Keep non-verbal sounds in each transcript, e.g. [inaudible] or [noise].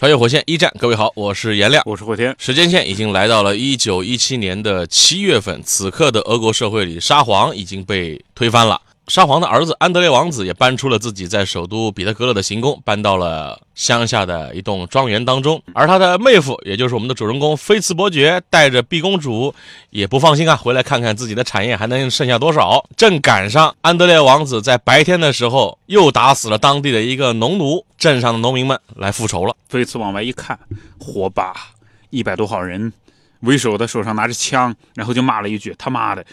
穿越火线一战，各位好，我是颜亮，我是霍天。时间线已经来到了一九一七年的七月份，此刻的俄国社会里，沙皇已经被推翻了。沙皇的儿子安德烈王子也搬出了自己在首都彼得格勒的行宫，搬到了乡下的一栋庄园当中。而他的妹夫，也就是我们的主人公菲茨伯爵，带着碧公主也不放心啊，回来看看自己的产业还能剩下多少。正赶上安德烈王子在白天的时候又打死了当地的一个农奴，镇上的农民们来复仇了。菲茨往外一看，火把一百多号人，为首的手上拿着枪，然后就骂了一句：“他妈的！”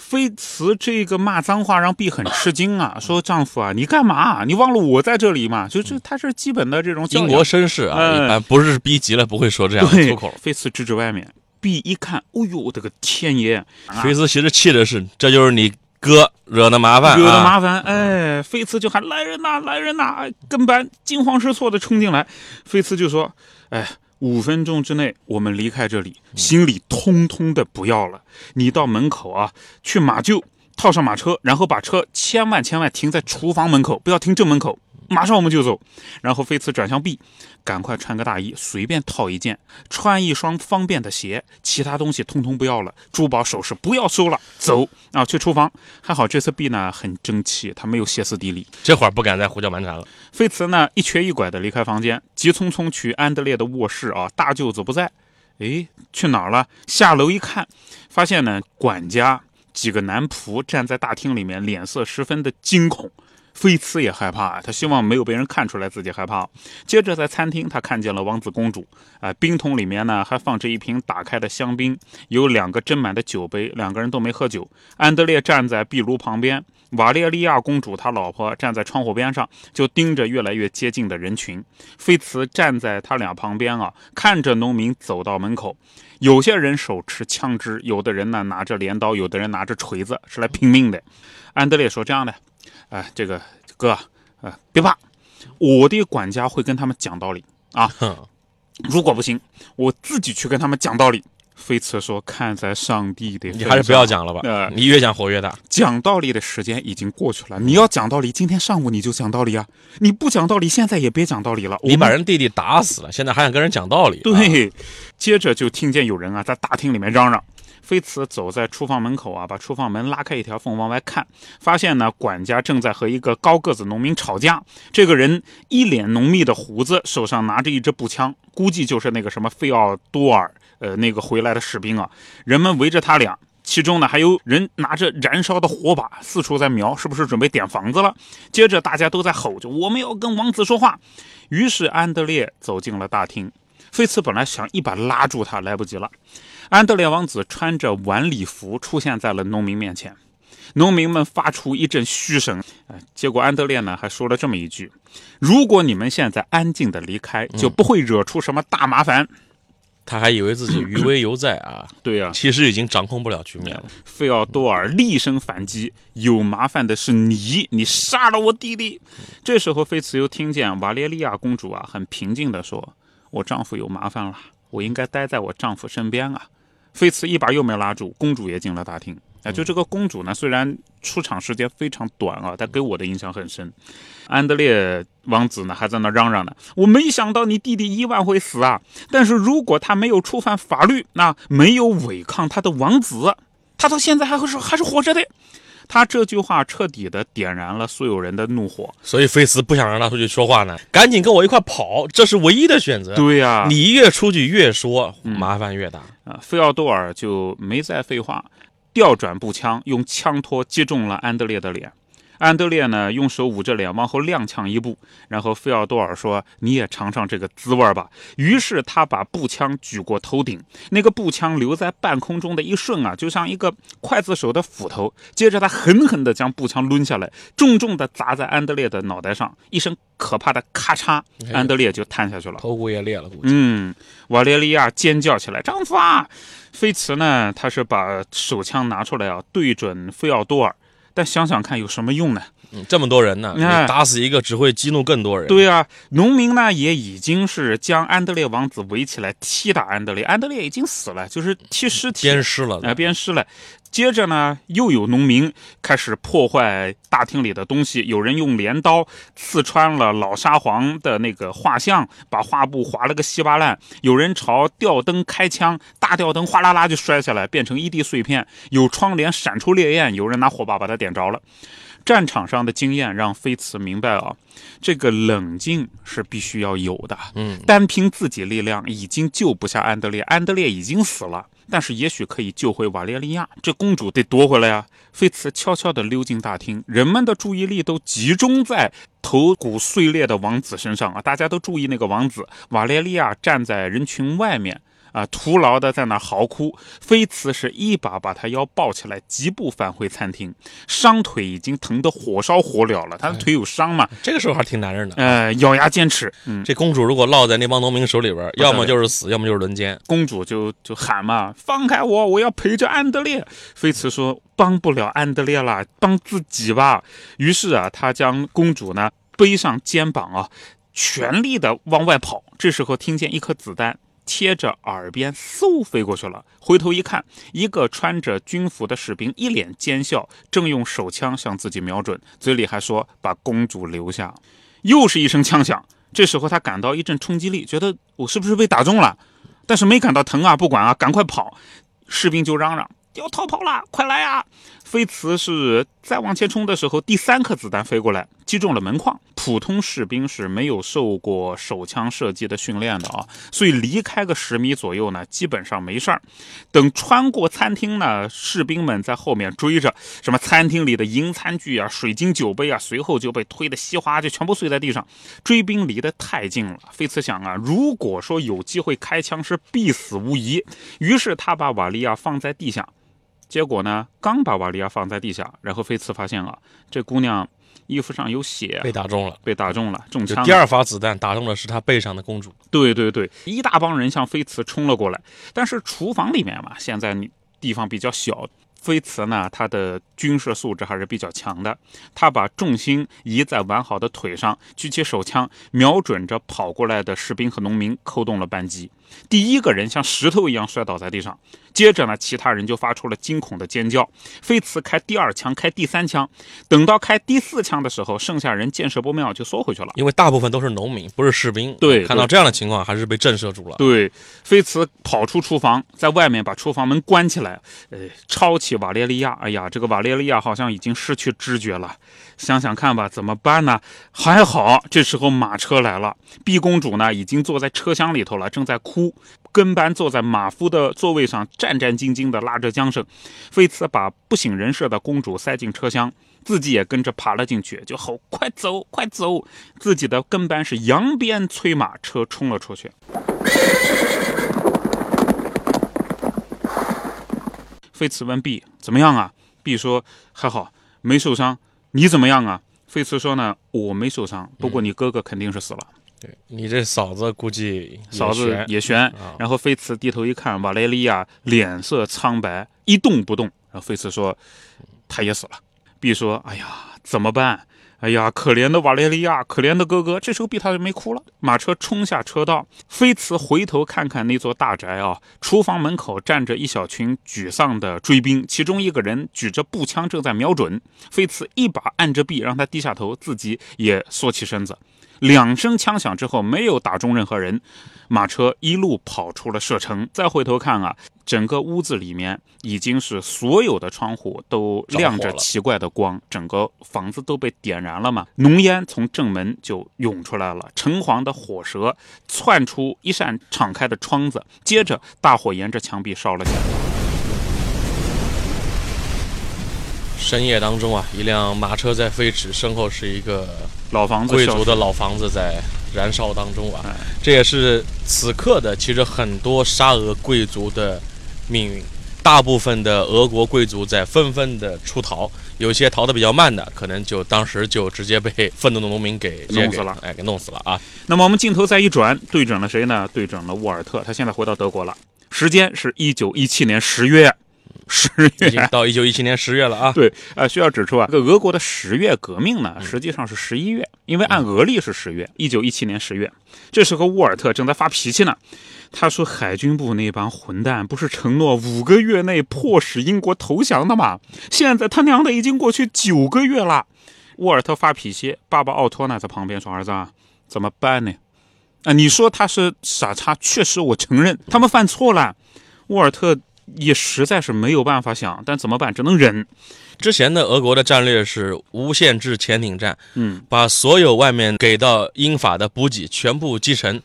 菲茨这个骂脏话让 B 很吃惊啊，[laughs] 说：“丈夫啊，你干嘛？你忘了我在这里吗？”就这，他是基本的这种英国绅士啊，一般不是逼急了不会说这样的粗口。菲茨指指外面，，B 一看，哦呦，我的个天爷！菲茨其实气的是，这就是你哥惹的麻烦，惹的麻烦。哎，菲茨就喊来人呐，来人呐！跟班惊慌失措的冲进来，菲茨就说：“哎。”五分钟之内，我们离开这里，行李通通的不要了。你到门口啊，去马厩套上马车，然后把车千万千万停在厨房门口，不要停正门口。马上我们就走，然后菲茨转向 B，赶快穿个大衣，随便套一件，穿一双方便的鞋，其他东西通通不要了，珠宝首饰不要收了，走啊，去厨房。还好这次 B 呢很争气，他没有歇斯底里，这会儿不敢再胡搅蛮缠了。菲茨呢一瘸一拐的离开房间，急匆匆去安德烈的卧室啊，大舅子不在，诶，去哪儿了？下楼一看，发现呢管家几个男仆站在大厅里面，脸色十分的惊恐。菲茨也害怕，他希望没有被人看出来自己害怕。接着在餐厅，他看见了王子公主，啊，冰桶里面呢还放着一瓶打开的香槟，有两个斟满的酒杯，两个人都没喝酒。安德烈站在壁炉旁边，瓦列利亚公主他老婆站在窗户边上，就盯着越来越接近的人群。菲茨站在他俩旁边啊，看着农民走到门口，有些人手持枪支，有的人呢拿着镰刀，有的人拿着锤子，是来拼命的。安德烈说：“这样的。”哎，这个哥，呃，别怕，我的管家会跟他们讲道理啊。如果不行，我自己去跟他们讲道理。菲茨说：“看在上帝的，你还是不要讲了吧。呃，你越讲火越大。讲道理的时间已经过去了。你要讲道理，今天上午你就讲道理啊。你不讲道理，现在也别讲道理了。你把人弟弟打死了，现在还想跟人讲道理？对。接着就听见有人啊在大厅里面嚷嚷。菲茨走在厨房门口啊，把厨房门拉开一条缝往外看，发现呢，管家正在和一个高个子农民吵架。这个人一脸浓密的胡子，手上拿着一支步枪，估计就是那个什么费奥多尔，呃，那个回来的士兵啊。人们围着他俩，其中呢还有人拿着燃烧的火把，四处在瞄，是不是准备点房子了？接着大家都在吼着：“我们要跟王子说话。”于是安德烈走进了大厅。菲茨本来想一把拉住他，来不及了。安德烈王子穿着晚礼服出现在了农民面前，农民们发出一阵嘘声。呃，结果安德烈呢还说了这么一句：“如果你们现在安静的离开，就不会惹出什么大麻烦。”他还以为自己余威犹在啊！对呀，其实已经掌控不了局面了。费奥多尔厉声反击：“有麻烦的是你，你杀了我弟弟。”这时候，菲茨又听见瓦列利亚公主啊很平静地说：“我丈夫有麻烦了，我应该待在我丈夫身边啊。”菲茨一把又没拉住，公主也进了大厅。啊，就这个公主呢，虽然出场时间非常短啊，但给我的印象很深。安德烈王子呢，还在那嚷嚷呢：“我没想到你弟弟伊万会死啊！但是如果他没有触犯法律，那没有违抗他的王子，他到现在还会是还是活着的。”他这句话彻底的点燃了所有人的怒火，所以菲茨不想让他出去说话呢，赶紧跟我一块跑，这是唯一的选择。对呀，你越出去越说，麻烦越大啊。费奥多尔就没再废话，调转步枪，用枪托击中了安德烈的脸。安德烈呢，用手捂着脸往后踉跄一步，然后费奥多尔说：“你也尝尝这个滋味吧。”于是他把步枪举过头顶，那个步枪留在半空中的一瞬啊，就像一个刽子手的斧头。接着他狠狠地将步枪抡下来，重重地砸在安德烈的脑袋上，一声可怕的咔嚓，安德烈就瘫下去了，头骨也裂了。估计，嗯，瓦列利亚尖叫起来：“丈夫啊！”菲茨呢，他是把手枪拿出来啊，对准费奥多尔。但想想看，有什么用呢？嗯，这么多人呢，你打死一个只会激怒更多人。对啊，农民呢也已经是将安德烈王子围起来踢打安德烈，安德烈已经死了，就是踢尸体，鞭尸了，哎，鞭尸了。接着呢，又有农民开始破坏大厅里的东西，有人用镰刀刺穿了老沙皇的那个画像，把画布划了个稀巴烂；有人朝吊灯开枪，大吊灯哗啦啦就摔下来，变成一地碎片；有窗帘闪出烈焰，有人拿火把把它点着了。战场上的经验让菲茨明白啊，这个冷静是必须要有的。嗯，单凭自己力量已经救不下安德烈，安德烈已经死了。但是也许可以救回瓦列利亚，这公主得夺回来呀！菲茨悄悄地溜进大厅，人们的注意力都集中在头骨碎裂的王子身上啊！大家都注意那个王子，瓦列利亚站在人群外面。啊！徒劳的在那嚎哭，菲茨是一把把他腰抱起来，疾步返回餐厅。伤腿已经疼得火烧火燎了，他的腿有伤嘛？这个时候还挺男人的。呃，咬牙坚持。嗯，这公主如果落在那帮农民手里边，要么就是死，要么就是轮奸。公主就就喊嘛：“放开我，我要陪着安德烈。”菲茨说：“帮不了安德烈了，帮自己吧。”于是啊，他将公主呢背上肩膀啊，全力的往外跑。这时候听见一颗子弹。贴着耳边嗖飞过去了，回头一看，一个穿着军服的士兵一脸奸笑，正用手枪向自己瞄准，嘴里还说：“把公主留下。”又是一声枪响，这时候他感到一阵冲击力，觉得我是不是被打中了？但是没感到疼啊，不管啊，赶快跑！士兵就嚷嚷。要逃跑了，快来啊！飞茨是再往前冲的时候，第三颗子弹飞过来，击中了门框。普通士兵是没有受过手枪射击的训练的啊，所以离开个十米左右呢，基本上没事儿。等穿过餐厅呢，士兵们在后面追着，什么餐厅里的银餐具啊、水晶酒杯啊，随后就被推得稀哗，就全部碎在地上。追兵离得太近了，菲茨想啊，如果说有机会开枪，是必死无疑。于是他把瓦利亚放在地下。结果呢？刚把瓦利亚放在地下，然后菲茨发现了，这姑娘衣服上有血，被打中了，被打中了，中枪。第二发子弹打中的是他背上的公主。对对对，一大帮人向菲茨冲了过来，但是厨房里面嘛，现在你地方比较小。菲茨呢，他的军事素质还是比较强的。他把重心移在完好的腿上，举起手枪，瞄准着跑过来的士兵和农民，扣动了扳机。第一个人像石头一样摔倒在地上，接着呢，其他人就发出了惊恐的尖叫。菲茨开第二枪，开第三枪，等到开第四枪的时候，剩下人见势不妙就缩回去了，因为大部分都是农民，不是士兵。对，看到这样的情况，还是被震慑住了。对，菲茨跑出厨房，在外面把厨房门关起来，呃，抄起。瓦列利亚，哎呀，这个瓦列利亚好像已经失去知觉了。想想看吧，怎么办呢？还好，这时候马车来了。碧公主呢，已经坐在车厢里头了，正在哭。跟班坐在马夫的座位上，战战兢兢地拉着缰绳。菲茨把不省人事的公主塞进车厢，自己也跟着爬了进去，就吼：“快走，快走！”自己的跟班是扬鞭催马，车冲了出去。菲茨问 B 怎么样啊？B 说还好，没受伤。你怎么样啊？菲茨说呢，我没受伤，不过你哥哥肯定是死了。对你这嫂子估计嫂子也悬。然后菲茨低头一看，瓦雷利亚脸色苍白，一动不动。然后菲茨说，他也死了。B 说，哎呀，怎么办？哎呀，可怜的瓦雷利亚，可怜的哥哥。这时候，B 他就没哭了。马车冲下车道，菲茨回头看看那座大宅啊，厨房门口站着一小群沮丧的追兵，其中一个人举着步枪正在瞄准。菲茨一把按着 B，，让他低下头，自己也缩起身子。两声枪响之后，没有打中任何人，马车一路跑出了射程。再回头看啊，整个屋子里面已经是所有的窗户都亮着奇怪的光，整个房子都被点燃了嘛。浓烟从正门就涌出来了，橙黄的火舌窜出一扇敞开的窗子，接着大火沿着墙壁烧了起来。深夜当中啊，一辆马车在飞驰，身后是一个老房子贵族的老房子在燃烧当中啊哎。这也是此刻的其实很多沙俄贵族的命运。大部分的俄国贵族在纷纷的出逃，有些逃得比较慢的，可能就当时就直接被愤怒的农民给弄死了哎，给弄死了啊！那么我们镜头再一转，对准了谁呢？对准了沃尔特，他现在回到德国了，时间是一九一七年十月，十已经月。到一九一七年十月了啊！对，呃，需要指出啊，这个俄国的十月革命呢，实际上是十一月，因为按俄历是十月，一九一七年十月。这时候沃尔特正在发脾气呢，他说海军部那帮混蛋不是承诺五个月内迫使英国投降的吗？现在他娘的已经过去九个月了。沃尔特发脾气，爸爸奥托呢在旁边说：“儿子啊，怎么办呢？啊，你说他是傻叉，确实我承认他们犯错了。沃尔特也实在是没有办法想，但怎么办？只能忍。之前的俄国的战略是无限制潜艇战，嗯，把所有外面给到英法的补给全部击沉。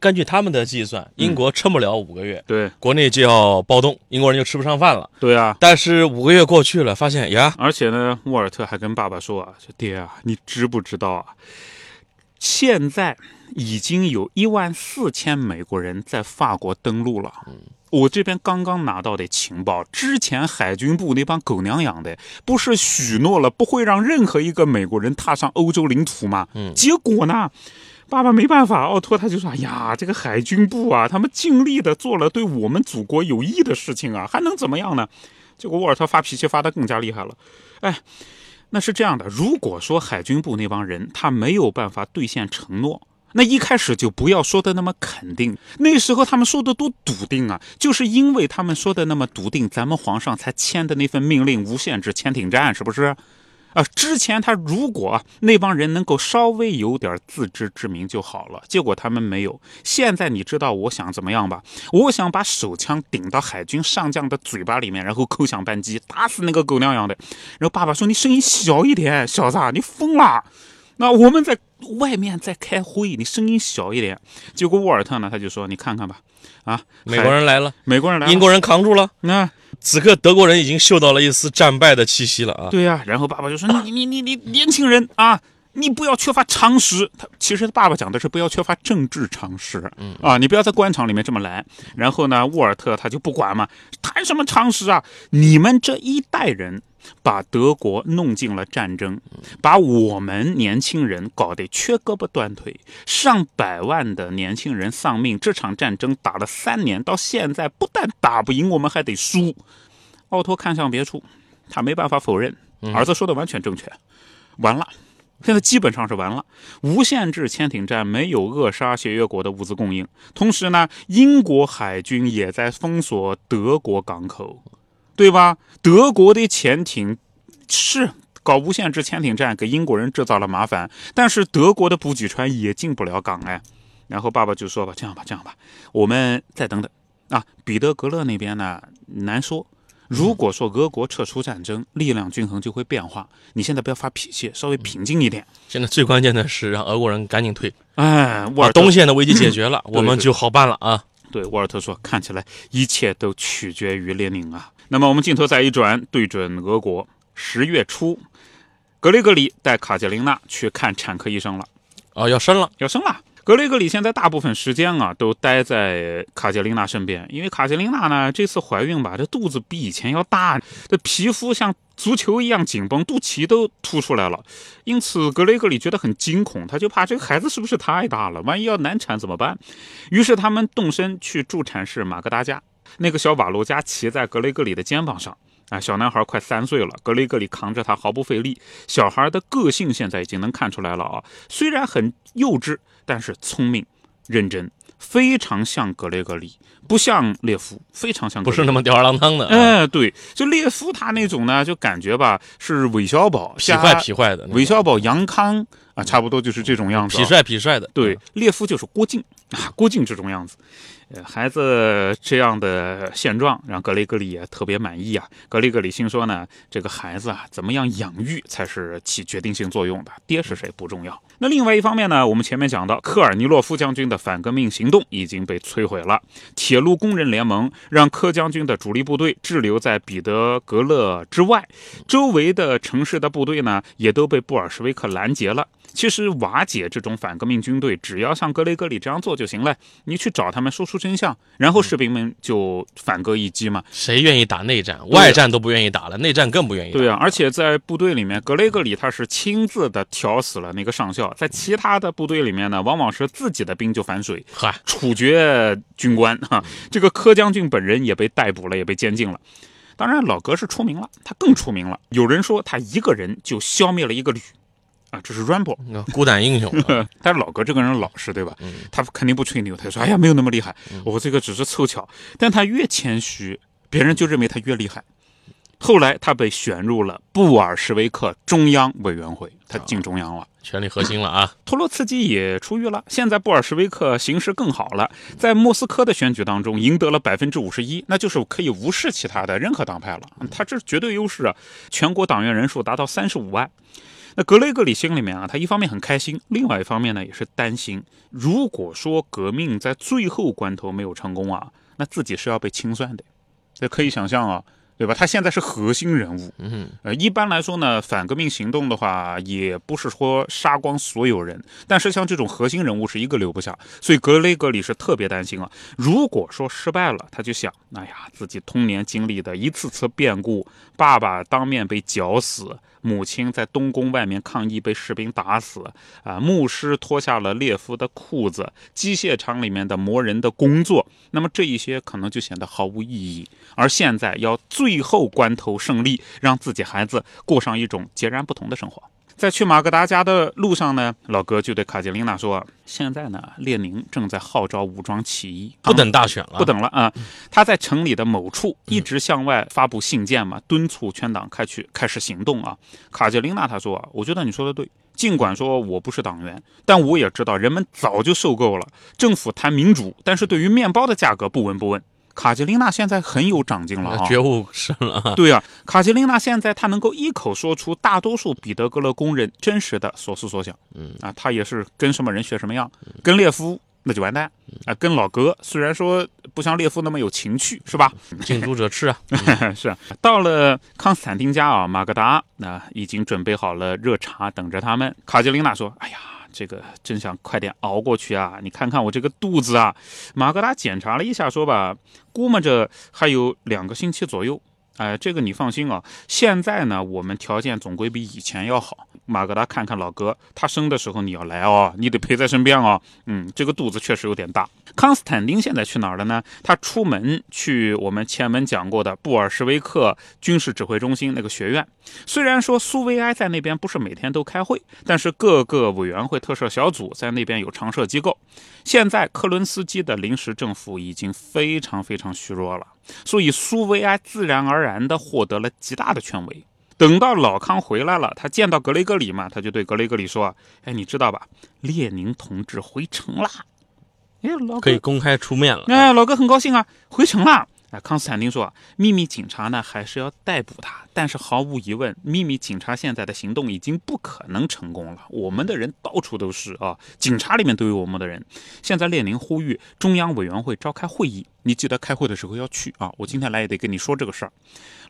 根据他们的计算，英国撑不了五个月，对国内就要暴动，英国人就吃不上饭了。对啊。但是五个月过去了，发现呀，而且呢，沃尔特还跟爸爸说啊：“说爹啊，你知不知道啊？现在已经有一万四千美国人在法国登陆了。我这边刚刚拿到的情报，之前海军部那帮狗娘养的，不是许诺了不会让任何一个美国人踏上欧洲领土吗？嗯结果呢？”爸爸没办法，奥托他就说：“哎呀，这个海军部啊，他们尽力的做了对我们祖国有益的事情啊，还能怎么样呢？”结果沃尔特发脾气发得更加厉害了。哎，那是这样的，如果说海军部那帮人他没有办法兑现承诺，那一开始就不要说的那么肯定。那时候他们说的多笃定啊，就是因为他们说的那么笃定，咱们皇上才签的那份命令无限制潜艇战，是不是？啊，之前他如果那帮人能够稍微有点自知之明就好了，结果他们没有。现在你知道我想怎么样吧？我想把手枪顶到海军上将的嘴巴里面，然后扣响扳机，打死那个狗娘养的。然后爸爸说：“你声音小一点，小子，你疯了。”那我们在外面在开会，你声音小一点。结果沃尔特呢，他就说：“你看看吧，啊，美国人来了，美国人来了，英国人扛住了。那此刻德国人已经嗅到了一丝战败的气息了啊！对呀、然后爸爸就说：“你你你你年轻人啊，你不要缺乏常识。”他其实他爸爸讲的是不要缺乏政治常识，嗯啊，你不要在官场里面这么来。然后呢，沃尔特他就不管嘛，谈什么常识啊？你们这一代人。把德国弄进了战争，把我们年轻人搞得缺胳膊断腿，上百万的年轻人丧命。这场战争打了三年，到现在不但打不赢，我们还得输。奥托看向别处，他没办法否认，儿子说的完全正确。完了，现在基本上是完了。无限制潜艇战没有扼杀协约国的物资供应，同时呢，英国海军也在封锁德国港口，对吧？德国的潜艇是搞无限制潜艇战，给英国人制造了麻烦，但是德国的补给船也进不了港哎。然后爸爸就说吧，这样吧，这样吧，我们再等等啊。彼得格勒那边呢难说，如果说俄国撤出战争，力量均衡就会变化。你现在不要发脾气，稍微平静一点。现在最关键的是让俄国人赶紧退，哎，沃把尔东线的危机解 [clears throat] 决了，我们就好办了啊！对沃尔特说，看起来一切都取决于列宁啊。那么我们镜头再一转，对准俄国，十月初，格雷格里带卡捷琳娜去看产科医生了，哦，要生了，要生了。格雷格里现在大部分时间啊都待在卡捷琳娜身边，因为卡捷琳娜呢这次怀孕吧，这肚子比以前要大，这皮肤像足球一样紧绷，肚脐都凸出来了，因此格雷格里觉得很惊恐，他就怕这个孩子是不是太大了，万一要难产怎么办？于是他们动身去助产士马格达家，那个小瓦洛加骑在格雷格里的肩膀上。啊，小男孩快三岁了，格雷格里扛着他毫不费力。小孩的个性现在已经能看出来了啊，虽然很幼稚，但是聪明、认真，非常像格雷格里，不像列夫，非常像。不是那么吊儿郎当的啊，哎，对，就列夫他那种呢，就感觉吧是韦小宝痞坏加痞坏的，韦小宝、杨康啊，差不多就是这种样子啊、痞帅痞帅的，对，列夫就是郭靖啊，[laughs] 郭靖这种样子。呃，孩子这样的现状让格雷格里也特别满意啊。格雷格里心说呢，这个孩子啊，怎么样养育才是起决定性作用的，爹是谁不重要。那另外一方面呢，我们前面讲到，科尔尼洛夫将军的反革命行动已经被摧毁了，铁路工人联盟让柯将军的主力部队滞留在彼得格勒之外，周围的城市的部队呢，也都被布尔什维克拦截了。其实瓦解这种反革命军队，只要像格雷格里这样做就行了。你去找他们，说出真相，然后士兵们就反戈一击嘛。谁愿意打内战？外战都不愿意打了，内战更不愿意。对啊，而且在部队里面，格雷格里他是亲自的挑死了那个上校。在其他的部队里面呢，往往是自己的兵就反水，嗨，处决军官哈。这个柯将军本人也被逮捕了，也被监禁了。当然，老格是出名了，他更出名了。有人说他一个人就消灭了一个旅。啊，这是 Rambo，孤胆英雄。[laughs] 但是老哥这个人老实，对吧？他肯定不吹牛，他说：“哎呀，没有那么厉害，我这个只是凑巧。”但他越谦虚，别人就认为他越厉害。后来他被选入了布尔什维克中央委员会，他进中央了，权力核心了啊。托洛茨基也出狱了，现在布尔什维克形势更好了，在莫斯科的选举当中赢得了百分之五十一，那就是可以无视其他的任何党派了。他这是绝对优势啊！全国党员人数达到三十五万。那格雷格里心里面啊，他一方面很开心，另外一方面呢也是担心。如果说革命在最后关头没有成功啊，那自己是要被清算的。这可以想象啊，对吧？他现在是核心人物。嗯，呃，一般来说呢，反革命行动的话，也不是说杀光所有人，但是像这种核心人物是一个留不下，所以格雷格里是特别担心啊。如果说失败了，他就想，哎呀，自己童年经历的一次次变故，爸爸当面被绞死。母亲在东宫外面抗议，被士兵打死。啊，牧师脱下了列夫的裤子，机械厂里面的磨人的工作，那么这一些可能就显得毫无意义。而现在要最后关头胜利，让自己孩子过上一种截然不同的生活。在去马格达家的路上呢，老哥就对卡捷琳娜说：“现在呢，列宁正在号召武装起义，不等大选了，不等了啊！他在城里的某处一直向外发布信件嘛，敦促全党开去开始行动啊。”卡捷琳娜他说：“我觉得你说的对，尽管说我不是党员，但我也知道人们早就受够了政府谈民主，但是对于面包的价格不闻不问。”卡捷琳娜现在很有长进了啊，觉悟深了。对啊，卡捷琳娜现在她能够一口说出大多数彼得格勒工人真实的所思所想。嗯啊，她也是跟什么人学什么样，跟列夫那就完蛋啊，跟老哥虽然说不像列夫那么有情趣，是吧？近朱者赤啊，[laughs] 是啊。到了康斯坦丁家啊，马格达那已经准备好了热茶等着他们。卡捷琳娜说：“哎呀。”这个真想快点熬过去啊！你看看我这个肚子啊，马格达检查了一下，说吧，估摸着还有两个星期左右。哎，这个你放心啊，现在呢，我们条件总归比以前要好。马格达看看老哥，他生的时候你要来哦，你得陪在身边哦。嗯，这个肚子确实有点大。康斯坦丁现在去哪儿了呢？他出门去我们前文讲过的布尔什维克军事指挥中心那个学院。虽然说苏维埃在那边不是每天都开会，但是各个委员会特设小组在那边有常设机构。现在克伦斯基的临时政府已经非常非常虚弱了，所以苏维埃自然而然地获得了极大的权威。等到老康回来了，他见到格雷格里嘛，他就对格雷格里说：“哎，你知道吧？列宁同志回城啦。”哎，老可以公开出面了。哎，老哥很高兴啊，回城了。啊，康斯坦丁说：“秘密警察呢，还是要逮捕他。但是毫无疑问，秘密警察现在的行动已经不可能成功了。我们的人到处都是啊，警察里面都有我们的人。现在列宁呼吁中央委员会召开会议，你记得开会的时候要去啊。我今天来也得跟你说这个事儿。”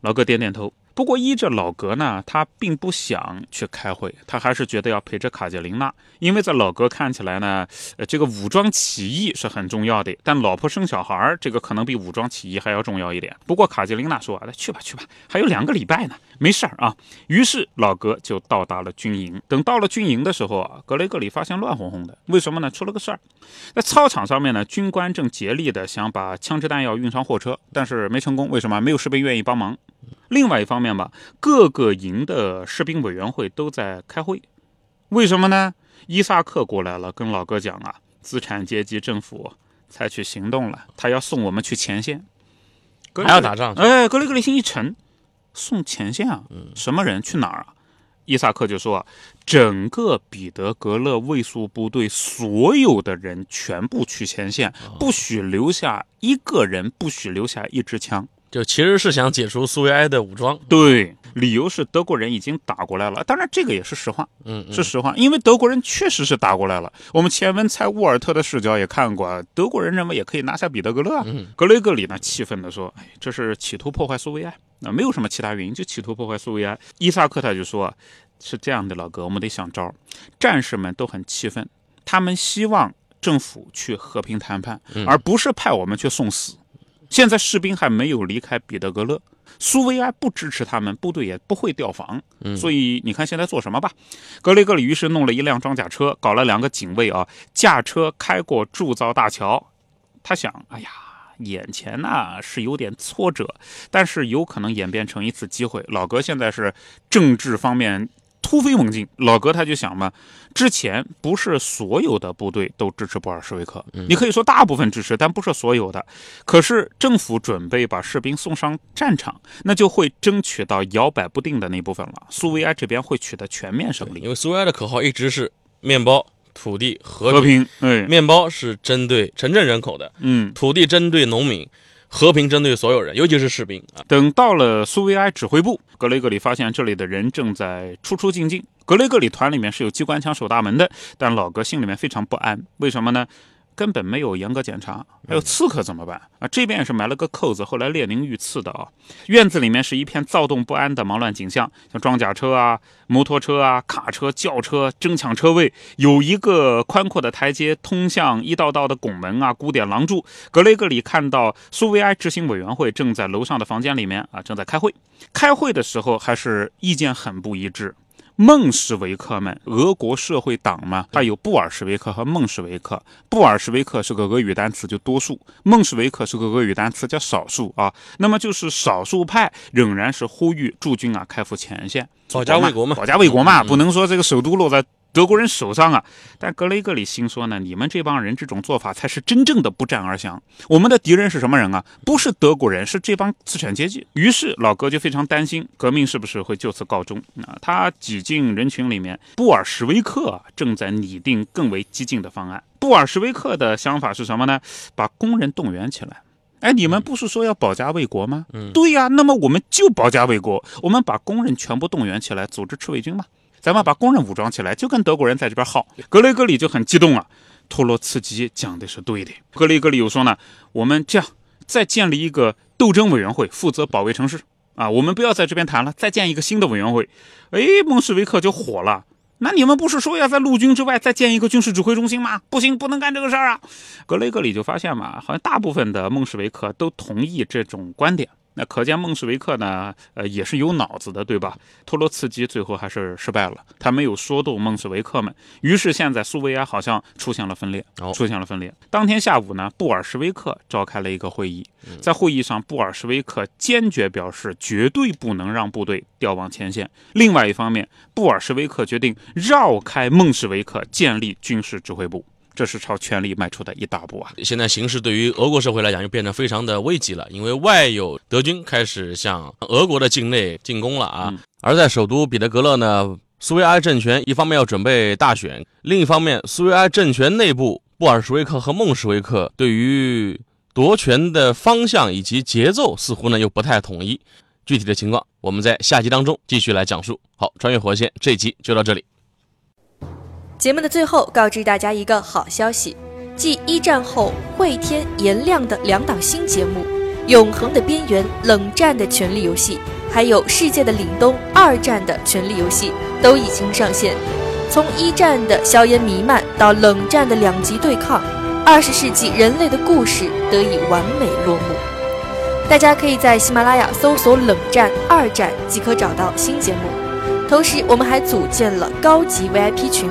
老哥点点头。不过依着老格呢，他并不想去开会，他还是觉得要陪着卡捷琳娜，因为在老格看起来呢，呃，这个武装起义是很重要的，但老婆生小孩儿这个可能比武装起义还要重要一点。不过卡捷琳娜说：“那去吧去吧，还有两个礼拜呢，没事儿啊。”于是老格就到达了军营。等到了军营的时候啊，格雷格里发现乱哄哄的，为什么呢？出了个事儿，在操场上面呢，军官正竭力的想把枪支弹药运上货车，但是没成功。为什么？没有士兵愿意帮忙。另外一方面吧，各个营的士兵委员会都在开会，为什么呢？伊萨克过来了，跟老哥讲啊，资产阶级政府采取行动了，他要送我们去前线，还要打仗？哎，格里格里心一沉，送前线啊？什么人去哪儿啊？伊萨克就说，整个彼得格勒卫戍部队所有的人全部去前线，不许留下一个人，不许留下一支枪。就其实是想解除苏维埃的武装，对，理由是德国人已经打过来了。当然，这个也是实话，嗯，是实话，因为德国人确实是打过来了。我们前文在沃尔特的视角也看过，德国人认为也可以拿下彼得格勒啊。格雷格里呢，气愤地说：“哎，这是企图破坏苏维埃，那没有什么其他原因，就企图破坏苏维埃。”伊萨克他就说：“是这样的，老哥，我们得想招。战士们都很气愤，他们希望政府去和平谈判，而不是派我们去送死。”现在士兵还没有离开彼得格勒，苏维埃不支持他们，部队也不会调防，所以你看现在做什么吧。格雷格里于是弄了一辆装甲车，搞了两个警卫啊，驾车开过铸造大桥。他想，哎呀，眼前呢是有点挫折，但是有可能演变成一次机会。老格现在是政治方面。突飞猛进，老哥他就想嘛，之前不是所有的部队都支持布尔什维克，你可以说大部分支持，但不是所有的。可是政府准备把士兵送上战场，那就会争取到摇摆不定的那部分了。苏维埃这边会取得全面胜利，因为苏维埃的口号一直是面包、土地、和平。哎，面包是针对城镇人口的，嗯，土地针对农民。和平针对所有人，尤其是士兵啊！等到了苏维埃指挥部，格雷格里发现这里的人正在出出进进。格雷格里团里面是有机关枪守大门的，但老哥心里面非常不安，为什么呢？根本没有严格检查，还有刺客怎么办啊？这边也是埋了个扣子，后来列宁遇刺的啊。院子里面是一片躁动不安的忙乱景象，像装甲车啊、摩托车啊、卡车、轿车争抢车位，有一个宽阔的台阶通向一道道的拱门啊、古典廊柱。格雷格里看到苏维埃执行委员会正在楼上的房间里面啊，正在开会。开会的时候还是意见很不一致。孟什维克们，俄国社会党嘛，它有布尔什维克和孟什维克。布尔什维克是个俄语单词，就多数；孟什维克是个俄语单词，叫少数啊。那么就是少数派仍然是呼吁驻军啊开赴前线，保家卫国嘛，保家卫国嘛，不能说这个首都落在。德国人手上啊，但格雷格里心说呢，你们这帮人这种做法才是真正的不战而降。我们的敌人是什么人啊？不是德国人，是这帮资产阶级。于是老哥就非常担心，革命是不是会就此告终？啊，他挤进人群里面，布尔什维克正在拟定更为激进的方案。布尔什维克的想法是什么呢？把工人动员起来。哎，你们不是说要保家卫国吗？嗯，对呀，那么我们就保家卫国，我们把工人全部动员起来，组织赤卫军吧。咱们把工人武装起来，就跟德国人在这边耗。格雷格里就很激动啊，托洛茨基讲的是对的。格雷格里又说呢，我们这样再建立一个斗争委员会，负责保卫城市啊，我们不要在这边谈了，再建一个新的委员会。哎，孟什维克就火了，那你们不是说要在陆军之外再建一个军事指挥中心吗？不行，不能干这个事儿啊。格雷格里就发现嘛，好像大部分的孟什维克都同意这种观点。那可见孟什维克呢，呃，也是有脑子的，对吧？托洛茨基最后还是失败了，他没有说动孟什维克们，于是现在苏维埃好像出现了分裂，出现了分裂。当天下午呢，布尔什维克召开了一个会议，在会议上，布尔什维克坚决表示绝对不能让部队调往前线。另外一方面，布尔什维克决定绕开孟什维克，建立军事指挥部。这是朝权力迈出的一大步啊！现在形势对于俄国社会来讲，就变得非常的危急了，因为外有德军开始向俄国的境内进攻了啊！而在首都彼得格勒呢，苏维埃政权一方面要准备大选，另一方面，苏维埃政权内部布尔什维克和孟什维克对于夺权的方向以及节奏似乎呢又不太统一。具体的情况，我们在下集当中继续来讲述。好，穿越火线这一集就到这里。节目的最后，告知大家一个好消息：继一战后会天颜亮的两档新节目《永恒的边缘》《冷战的权力游戏》，还有《世界的凛冬》二战的权力游戏都已经上线。从一战的硝烟弥漫到冷战的两极对抗，二十世纪人类的故事得以完美落幕。大家可以在喜马拉雅搜索“冷战二战”即可找到新节目。同时，我们还组建了高级 VIP 群。